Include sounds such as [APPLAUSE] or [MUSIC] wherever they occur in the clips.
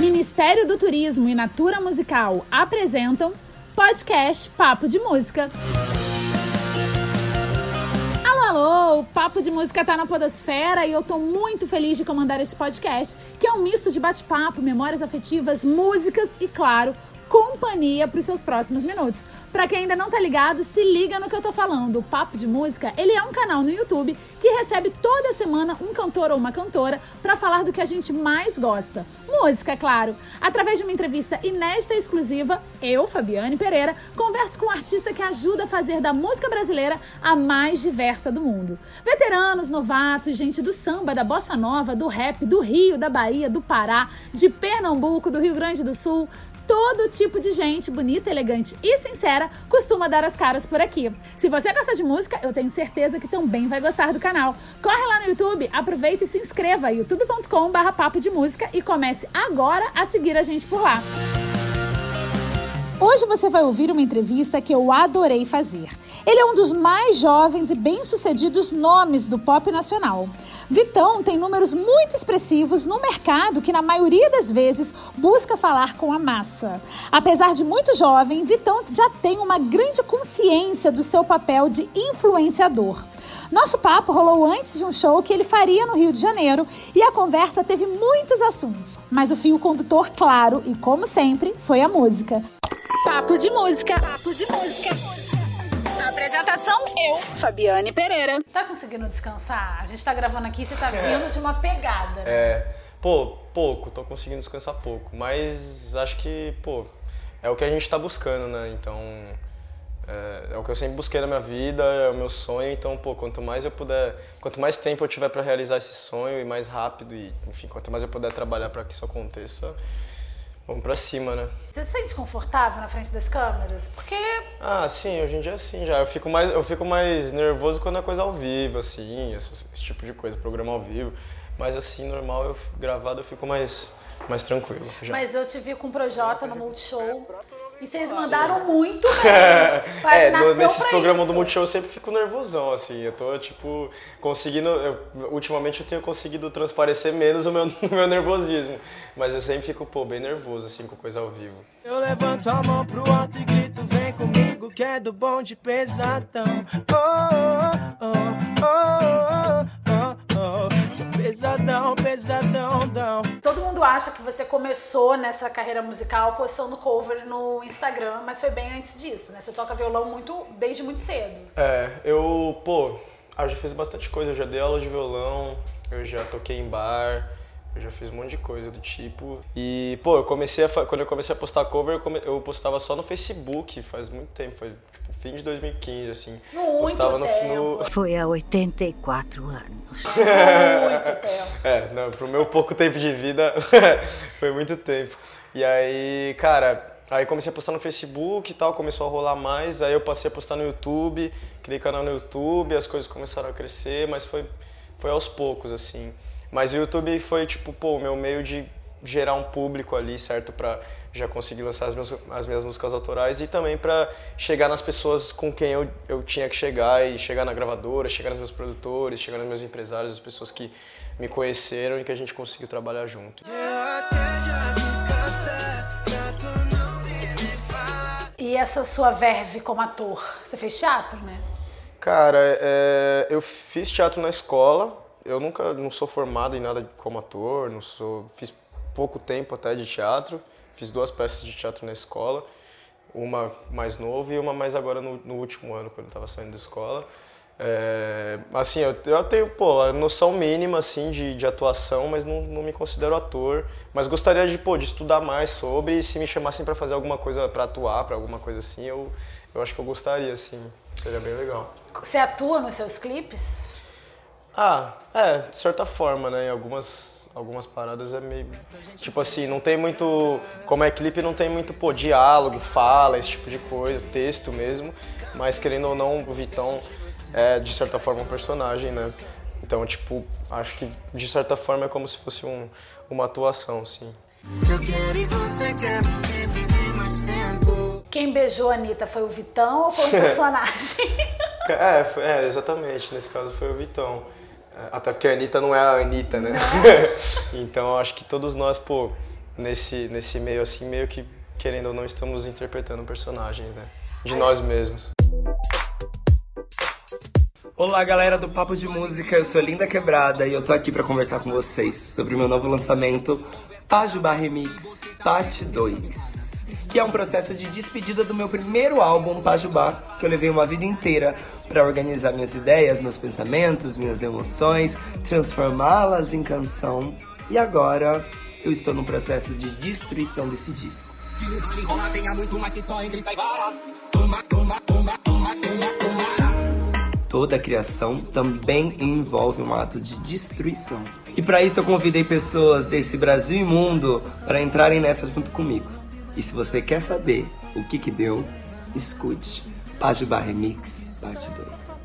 Ministério do Turismo e Natura Musical apresentam podcast Papo de Música. Alô, alô! O Papo de Música tá na Podosfera e eu tô muito feliz de comandar esse podcast, que é um misto de bate-papo, memórias afetivas, músicas e, claro, companhia para os seus próximos minutos. Para quem ainda não tá ligado, se liga no que eu tô falando. O Papo de Música, ele é um canal no YouTube que recebe toda semana um cantor ou uma cantora para falar do que a gente mais gosta. Música, é claro. Através de uma entrevista inédita e exclusiva, eu, Fabiane Pereira, converso com um artista que ajuda a fazer da música brasileira a mais diversa do mundo. Veteranos, novatos, gente do samba, da bossa nova, do rap, do Rio, da Bahia, do Pará, de Pernambuco, do Rio Grande do Sul, todo tipo de gente bonita, elegante e sincera costuma dar as caras por aqui. Se você gosta de música, eu tenho certeza que também vai gostar do canal. Corre lá no YouTube, aproveita e se inscreva youtube.com/barra papo de música e comece agora a seguir a gente por lá. Hoje você vai ouvir uma entrevista que eu adorei fazer. Ele é um dos mais jovens e bem-sucedidos nomes do pop nacional. Vitão tem números muito expressivos no mercado que, na maioria das vezes, busca falar com a massa. Apesar de muito jovem, Vitão já tem uma grande consciência do seu papel de influenciador. Nosso papo rolou antes de um show que ele faria no Rio de Janeiro e a conversa teve muitos assuntos, mas o fio condutor, claro e como sempre, foi a música. Papo de música. Papo de música. Apresentação, eu, Fabiane Pereira. Tá conseguindo descansar? A gente tá gravando aqui, você tá vindo é. de uma pegada, né? É. Pô, pouco, tô conseguindo descansar pouco. Mas acho que, pô, é o que a gente tá buscando, né? Então. É, é, o que eu sempre busquei na minha vida, é o meu sonho, então, pô, quanto mais eu puder, quanto mais tempo eu tiver para realizar esse sonho e mais rápido e, enfim, quanto mais eu puder trabalhar para que isso aconteça, Vamos pra cima, né? Você se sente confortável na frente das câmeras? Porque. Ah, sim, hoje em dia sim já. Eu fico mais, eu fico mais nervoso quando é coisa ao vivo, assim, esse, esse tipo de coisa, programa ao vivo. Mas assim, normal, eu gravado eu fico mais, mais tranquilo. Já. Mas eu te vi com o Projota no Multishow. E vocês mandaram muito [LAUGHS] bem. é, no, nesses programas do Multishow eu sempre fico nervosão, assim. Eu tô, tipo, conseguindo. Eu, ultimamente eu tenho conseguido transparecer menos o meu, [LAUGHS] o meu nervosismo. Mas eu sempre fico, pô, bem nervoso, assim, com coisa ao vivo. Eu levanto a mão pro alto e grito, vem comigo, que é do bom de pesadão. Oh, oh, oh, oh, oh, oh. Sou pesadão, pesadão, dão. Acha que você começou nessa carreira musical postando cover no Instagram, mas foi bem antes disso, né? Você toca violão muito desde muito cedo. É, eu, pô, ah, eu já fiz bastante coisa, eu já dei aula de violão, eu já toquei em bar, eu já fiz um monte de coisa do tipo. E, pô, eu comecei a, quando eu comecei a postar cover, eu postava só no Facebook, faz muito tempo, foi tipo fim de 2015, assim. Muito postava no, no [LAUGHS] Foi há 84 anos. [LAUGHS] muito tempo. É, não, pro meu pouco tempo de vida, [LAUGHS] foi muito tempo. E aí, cara, aí comecei a postar no Facebook e tal, começou a rolar mais, aí eu passei a postar no YouTube, criei canal no YouTube, as coisas começaram a crescer, mas foi, foi aos poucos, assim. Mas o YouTube foi, tipo, pô, o meu meio de gerar um público ali, certo? Pra já conseguir lançar as minhas, as minhas músicas autorais e também para chegar nas pessoas com quem eu, eu tinha que chegar e chegar na gravadora, chegar nos meus produtores, chegar nos meus empresários, as pessoas que me conheceram e que a gente conseguiu trabalhar junto. E essa sua verve como ator? Você fez teatro, né? Cara, é, eu fiz teatro na escola, eu nunca não sou formado em nada como ator, não sou, fiz pouco tempo até de teatro, fiz duas peças de teatro na escola, uma mais nova e uma mais agora no, no último ano, quando eu estava saindo da escola. É, assim, eu, eu, tenho, pô, a noção mínima, assim, de, de atuação, mas não, não me considero ator. Mas gostaria de, pô, de estudar mais sobre e se me chamassem para fazer alguma coisa, para atuar, para alguma coisa assim, eu, eu acho que eu gostaria, assim. Seria bem legal. Você atua nos seus clipes? Ah, é, de certa forma, né? Em algumas, algumas paradas é meio. Tipo assim, não tem muito. Como é clipe, não tem muito, pô, diálogo, fala, esse tipo de coisa, texto mesmo. Mas querendo ou não, o Vitão é, de certa forma, um personagem, né? Então, tipo, acho que de certa forma é como se fosse um, uma atuação, sim. Eu quero e você quer mais tempo. Quem beijou a Anitta foi o Vitão ou foi o [LAUGHS] personagem? é, foi, é, exatamente. Nesse caso foi o Vitão. Até porque a Anitta não é a Anitta, né? [LAUGHS] então acho que todos nós, pô, nesse, nesse meio assim, meio que, querendo ou não, estamos interpretando personagens, né? De nós mesmos. Olá, galera do Papo de Música, eu sou Linda Quebrada e eu tô aqui para conversar com vocês sobre o meu novo lançamento, Pajubá Remix Parte 2, que é um processo de despedida do meu primeiro álbum, Pajubá, que eu levei uma vida inteira para organizar minhas ideias, meus pensamentos, minhas emoções, transformá-las em canção. E agora eu estou no processo de destruição desse disco. Toda criação também envolve um ato de destruição. E para isso eu convidei pessoas desse Brasil e mundo para entrarem nessa junto comigo. E se você quer saber o que que deu, escute Pajubá Remix, parte 2.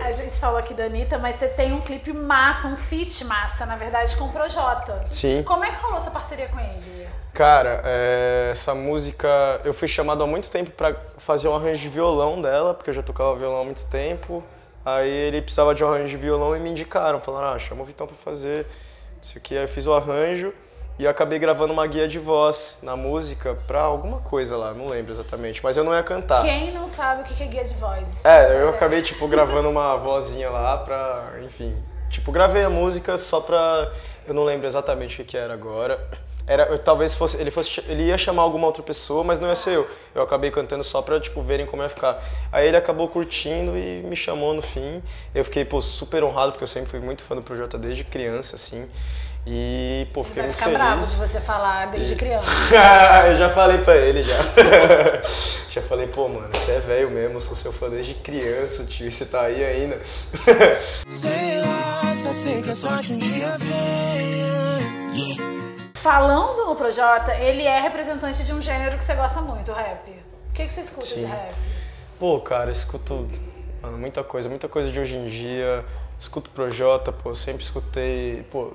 A gente falou aqui da Anitta, mas você tem um clipe massa, um feat massa, na verdade, com o Projota. Sim. Como é que rolou essa parceria com ele? Cara, é, essa música eu fui chamado há muito tempo pra fazer um arranjo de violão dela, porque eu já tocava violão há muito tempo. Aí ele precisava de um arranjo de violão e me indicaram, falaram, ah, chama o Vitão pra fazer isso aqui. Aí eu fiz o arranjo e eu acabei gravando uma guia de voz na música pra alguma coisa lá, não lembro exatamente, mas eu não ia cantar. Quem não sabe o que é guia de voz? É, eu acabei, tipo, gravando uma vozinha lá pra, enfim. Tipo, gravei a música só pra. Eu não lembro exatamente o que, era agora. Era, eu, talvez fosse, ele fosse, ele ia chamar alguma outra pessoa, mas não ia ser eu. Eu acabei cantando só pra, tipo, verem como ia ficar. Aí ele acabou curtindo e me chamou no fim. Eu fiquei, pô, super honrado, porque eu sempre fui muito fã do Projota desde criança, assim. E, pô, fiquei Vai muito ficar bravo de você falar desde criança. [LAUGHS] eu já falei pra ele já. [LAUGHS] já falei, pô, mano, você é velho mesmo, sou seu fã desde criança, tio, e você tá aí ainda. [LAUGHS] Sei lá, só sei que a sorte um dia vem. Falando no Projota, ele é representante de um gênero que você gosta muito, o rap. O que, que você escuta de Sim. rap? Pô, cara, escuto mano, muita coisa, muita coisa de hoje em dia. Escuto Projota, pô, sempre escutei, pô,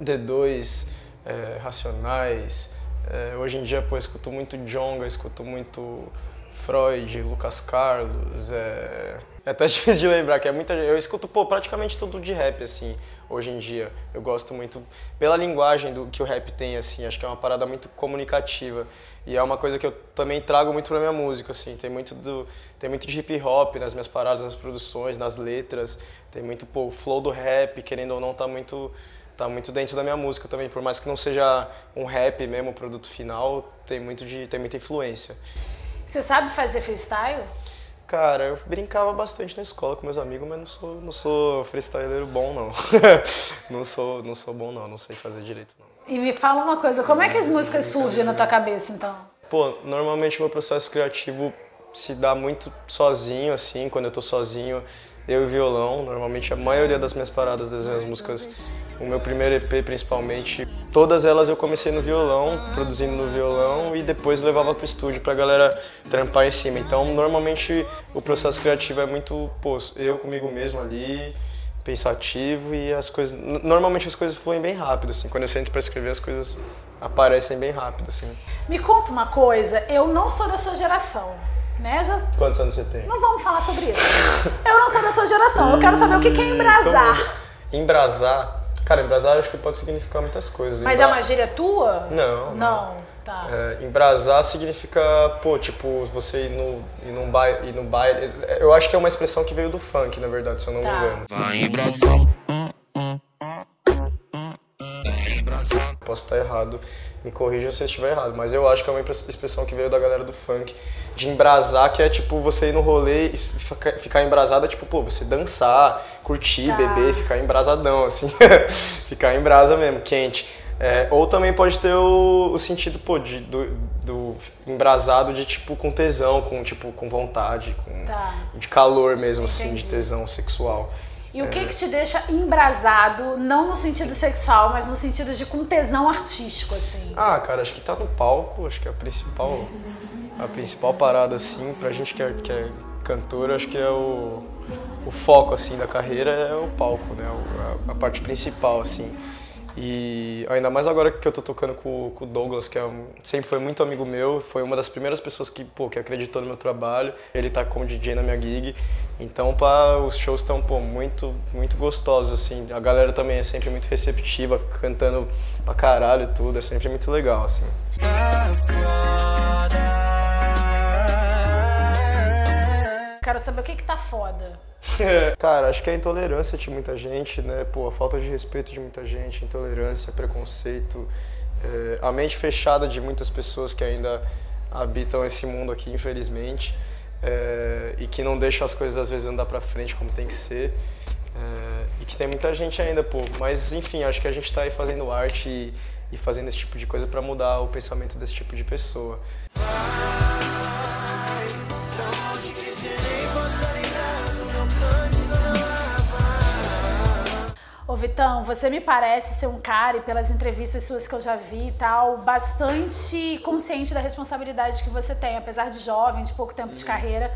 D2, é, Racionais. É, hoje em dia, pô, escuto muito Jonga, escuto muito Freud, Lucas Carlos. É, é até [LAUGHS] difícil de lembrar, que é muita Eu escuto, pô, praticamente tudo de rap, assim, hoje em dia. Eu gosto muito pela linguagem do que o rap tem, assim, acho que é uma parada muito comunicativa. E é uma coisa que eu também trago muito pra minha música, assim, tem muito, do, tem muito de hip hop nas minhas paradas, nas produções, nas letras, tem muito, pô, o flow do rap, querendo ou não, tá muito, tá muito dentro da minha música também, por mais que não seja um rap mesmo, o produto final, tem, muito de, tem muita influência. Você sabe fazer freestyle? Cara, eu brincava bastante na escola com meus amigos, mas não sou, não sou freestyleiro bom, não. [LAUGHS] não, sou, não sou bom, não, não sei fazer direito, não. E me fala uma coisa, como é que as músicas surgem na tua cabeça, então? Pô, normalmente meu processo criativo se dá muito sozinho, assim, quando eu tô sozinho, eu e violão. Normalmente a maioria das minhas paradas, das minhas músicas, o meu primeiro EP principalmente, todas elas eu comecei no violão, produzindo no violão e depois levava pro estúdio pra galera trampar em cima. Então, normalmente o processo criativo é muito, pô, eu comigo mesmo ali, pensativo e as coisas, normalmente as coisas fluem bem rápido, assim. Quando eu sento pra escrever, as coisas aparecem bem rápido, assim. Me conta uma coisa, eu não sou da sua geração, né? Já Quantos anos você tem? não vamos falar sobre isso. [LAUGHS] Eu não sou da sua geração, eu quero saber o que que é embrasar. Então, embrasar. Cara, embrasar acho que pode significar muitas coisas. Mas é Embra- uma gíria tua? Não, Não, tá. É, embrasar significa, pô, tipo, você ir no, ir num baile, ir no baile. Eu acho que é uma expressão que veio do funk, na verdade, se eu não Tá. me engano. Vai embraçando. Posso estar errado, me corrija se eu estiver errado, mas eu acho que é uma expressão que veio da galera do funk, de embrasar, que é tipo você ir no rolê e fica- ficar embrasado, é tipo, pô, você dançar, curtir, Tá. beber, ficar embrasadão, assim, [LAUGHS] ficar em brasa mesmo, quente. É, ou também pode ter o, o sentido, pô, de, do, do embrasado de tipo com tesão, com tipo com vontade, com Tá. de calor mesmo, assim, de Entendi. tesão sexual. E o que que te deixa embrasado, não no sentido sexual, mas no sentido de com tesão artístico, assim? Ah, cara, acho que tá no palco, acho que é a principal, a principal parada, assim, pra gente que é, que é cantor, acho que é o, o foco, assim, da carreira é o palco, né, a, a parte principal, assim. E ainda mais agora que eu tô tocando com, com o Douglas, que é um- sempre foi muito amigo meu, foi uma das primeiras pessoas que, pô, que acreditou no meu trabalho. Ele tá como DJ na minha gig. Então, pá, os shows estão, pô, muito, muito gostosos, assim. A galera também é sempre muito receptiva, cantando pra caralho e tudo. É sempre muito legal, assim. Quero saber o que que tá foda. [LAUGHS] Cara, acho que é a intolerância de muita gente, né? Pô, a falta de respeito de muita gente, intolerância, preconceito, é, a mente fechada de muitas pessoas que ainda habitam esse mundo aqui, infelizmente, é, e que não deixam as coisas às vezes andar pra frente como tem que ser. é, e que tem muita gente ainda, pô. Mas enfim, acho que a gente tá aí fazendo arte e, e fazendo esse tipo de coisa pra mudar o pensamento desse tipo de pessoa. Ô Vitão, você me parece ser um cara, e pelas entrevistas suas que eu já vi e tal, bastante consciente da responsabilidade que você tem, apesar de jovem, de pouco tempo de carreira.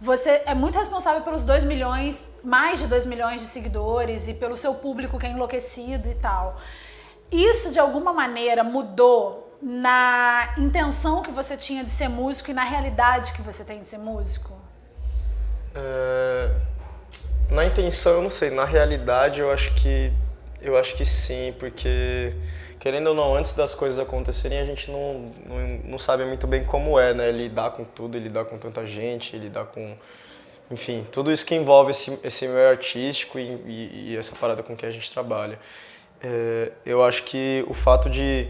Você é muito responsável pelos 2 milhões, mais de 2 milhões de seguidores e pelo seu público que é enlouquecido e tal. Isso de alguma maneira mudou na intenção que você tinha de ser músico e na realidade que você tem de ser músico? É, Na intenção eu não sei, na realidade eu acho que eu acho que sim, porque querendo ou não, antes das coisas acontecerem a gente não, não, não sabe muito bem como é, né? Lidar com tudo, lidar com tanta gente, lidar com. Enfim, tudo isso que envolve esse, esse meio artístico e, e- e essa parada com que a gente trabalha. É, eu acho que o fato de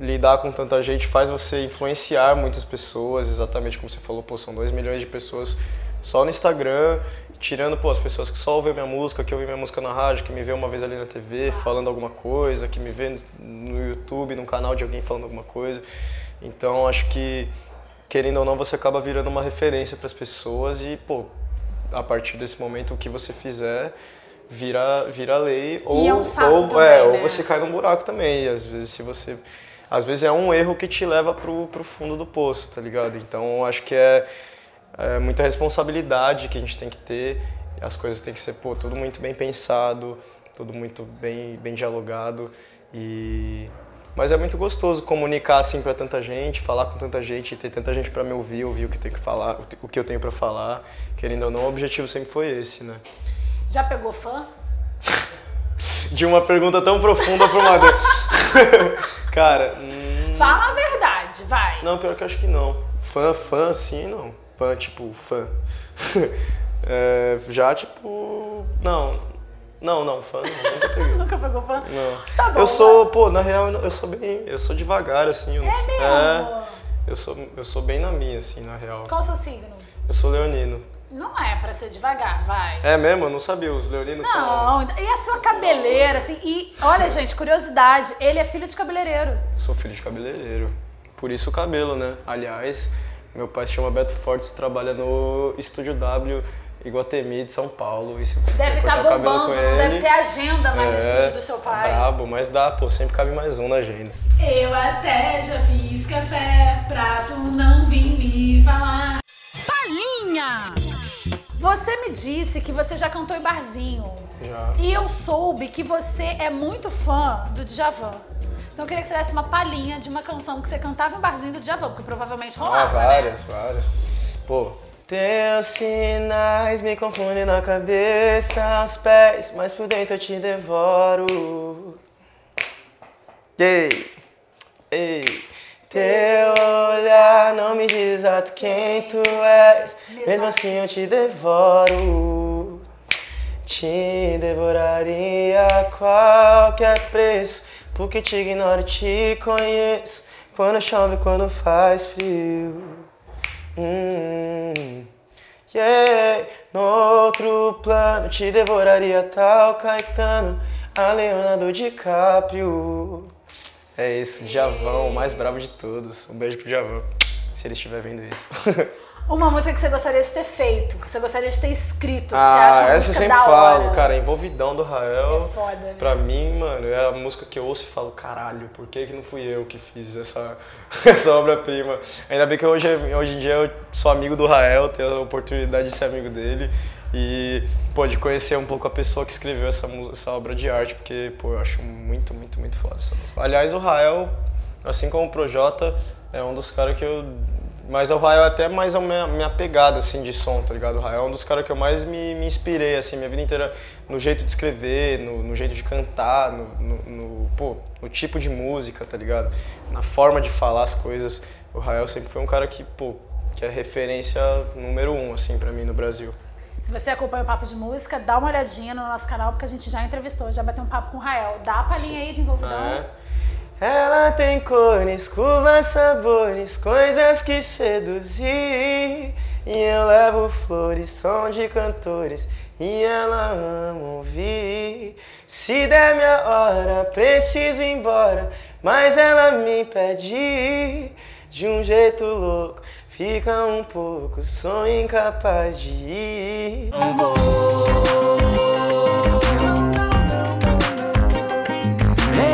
lidar com tanta gente faz você influenciar muitas pessoas, exatamente como você falou, pô, são 2 milhões de pessoas só no Instagram, tirando pô, as pessoas que só ouvem minha música, que ouvem minha música na rádio, que me vê uma vez ali na TV falando alguma coisa, que me vê no YouTube, num canal de alguém falando alguma coisa. Então acho que, querendo ou não, você acaba virando uma referência para as pessoas e, pô, a partir desse momento o que você fizer vira, vira lei ou, é um ou, também, é, ou né? você cai num buraco também. E às vezes se você. Às vezes é um erro que te leva pro, pro fundo do poço, tá ligado? Então acho que é, é muita responsabilidade que a gente tem que ter. As coisas têm que ser, pô, tudo muito bem pensado, tudo muito bem, bem dialogado. E. Mas é muito gostoso comunicar assim para tanta gente, falar com tanta gente, ter tanta gente para me ouvir, ouvir o que eu tenho que falar, o que eu tenho para falar. Querendo ou não, o objetivo sempre foi esse, né? Já pegou fã? [LAUGHS] De uma pergunta tão profunda pra uma. [LAUGHS] Cara, hum, Fala a verdade, vai. não, pior que eu acho que não. Fã, fã, sim, não. Fã, tipo, fã. [LAUGHS] É, já, tipo, não. Não, não, fã não, nunca peguei. [LAUGHS] Nunca pegou fã? Não. Tá bom, eu sou, pô, na real, eu sou bem, eu sou devagar, assim. eu- É mesmo? É, eu sou, eu sou bem na minha, assim, na real. Qual o seu signo? Eu sou leonino. Não é pra ser devagar, vai. É mesmo? Eu não sabia, os leoninos são... Não, e a sua cabeleira, assim, e olha, gente, curiosidade, ele é filho de cabeleireiro. Eu sou filho de cabeleireiro. Por isso o cabelo, né? Aliás, meu pai se chama Beto Fortes, trabalha no Estúdio W Iguatemi de São Paulo. E se você Deve estar cabelo bombando, não deve ele, ter agenda mais no é, estúdio do seu tá pai. brabo, mas dá, pô, sempre cabe mais um na agenda. Eu até já fiz café pra tu não vir me falar. Palinha! Você me disse que você já cantou em barzinho. Já. E eu soube que você é muito fã do Djavan. Então eu queria que você desse uma palhinha de uma canção que você cantava em barzinho do Djavan, porque provavelmente Ah, rolava, né? várias, várias. Pô. Teus sinais me confundem na cabeça, aos pés, mas por dentro eu te devoro. Ei, ei, teu olhar não me diz exato quem tu és, mesmo assim eu te devoro. Te devoraria a qualquer preço, porque te ignoro te conheço. Quando chove, quando faz frio. Hum, yeah. No outro plano, te devoraria tal Caetano, a Leonardo DiCaprio. É isso, Javão, o mais bravo de todos. Um beijo pro Javão, se ele estiver vendo isso. [LAUGHS] Uma música que você gostaria de ter feito, que você gostaria de ter escrito, que você Ah, acha essa eu sempre falo, hora. cara, Envolvidão do Rael. É foda, né? Pra mim, mano, é a música que eu ouço e falo, caralho, por que, que não fui eu que fiz essa, [LAUGHS] essa obra-prima? Ainda bem que hoje, hoje em dia eu sou amigo do Rael, tenho a oportunidade de ser amigo dele. E, pô, de conhecer um pouco a pessoa que escreveu essa, essa obra de arte, porque, pô, eu acho muito, muito, muito foda essa música. Aliás, o Rael, assim como o Projota, é um dos caras que eu. Mas o Rael é até mais a minha, minha pegada, assim, de som, tá ligado? O Rael é um dos caras que eu mais me, me inspirei, assim, minha vida inteira no jeito de escrever, no, no jeito de cantar, no, no, no, pô, no tipo de música, tá ligado? Na forma de falar as coisas. O Rael sempre foi um cara que, pô, que é referência número um, assim, pra mim no Brasil. Se você acompanha o Papo de Música, dá uma olhadinha no nosso canal, porque a gente já entrevistou, já bateu um papo com o Rael. Dá a palhinha aí de envolvidão. É. Ela tem cores, curvas, sabores, coisas que seduzir. E eu levo flores, som de cantores, e ela ama ouvir. Se der minha hora, preciso ir embora, mas ela me pede de um jeito louco. Fica um pouco, sou incapaz de ir. É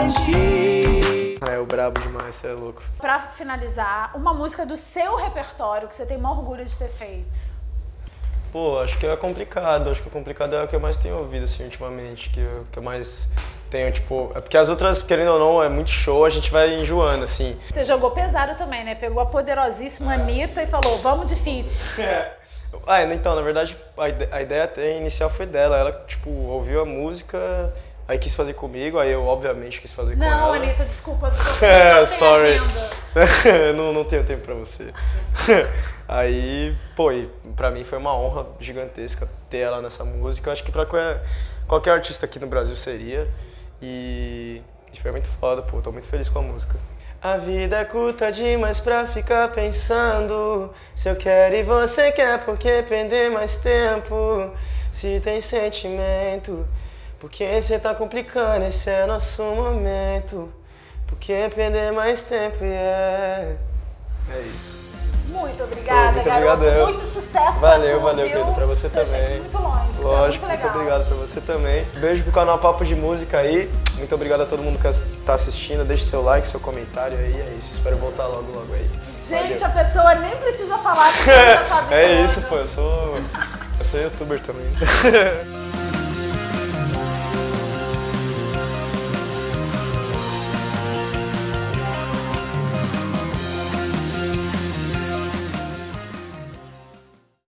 o brabo demais, você é louco. Pra finalizar, uma música do seu repertório que você tem maior orgulho de ter feito. Pô, acho que é complicado. Acho que o complicado é o que eu mais tenho ouvido, assim, ultimamente. Que eu, que eu mais tenho, tipo... É porque as outras, querendo ou não, é muito show, a gente vai enjoando, assim. Você jogou pesado também, né? Pegou a poderosíssima Anitta e falou, vamos de feat. [LAUGHS] Ah, então, na verdade, a, ide- a ideia até inicial foi dela. Ela, tipo, ouviu a música, aí quis fazer comigo, aí eu, obviamente, quis fazer com ela. Não, Anitta, desculpa, [LAUGHS] É, sorry. [LAUGHS] não, não tenho tempo pra você. [LAUGHS] Aí, pô, e pra mim foi uma honra gigantesca ter ela nessa música. Acho que pra qualquer, qualquer artista aqui no Brasil seria. E, e foi muito foda, pô, tô muito feliz com a música. A vida é curta demais pra ficar pensando Se eu quero e você quer, por que perder mais tempo? Se tem sentimento, por que cê tá complicando? Esse é nosso momento Por que perder mais tempo? Yeah. É isso. Muito obrigada, Pô, muito garoto. obrigado. Muito sucesso Valeu, pra tu, valeu, viu? Pedro, pra você Você também. muito longe, tá Lógico, muito muito obrigado pra você também. Beijo pro canal Papo de Música aí. Muito obrigado a todo mundo que tá assistindo. Deixe seu like, seu comentário aí. É isso, espero voltar logo, logo aí. Gente, a pessoa nem precisa falar que você já sabe É isso, pô. Eu sou. Eu sou youtuber também. [LAUGHS]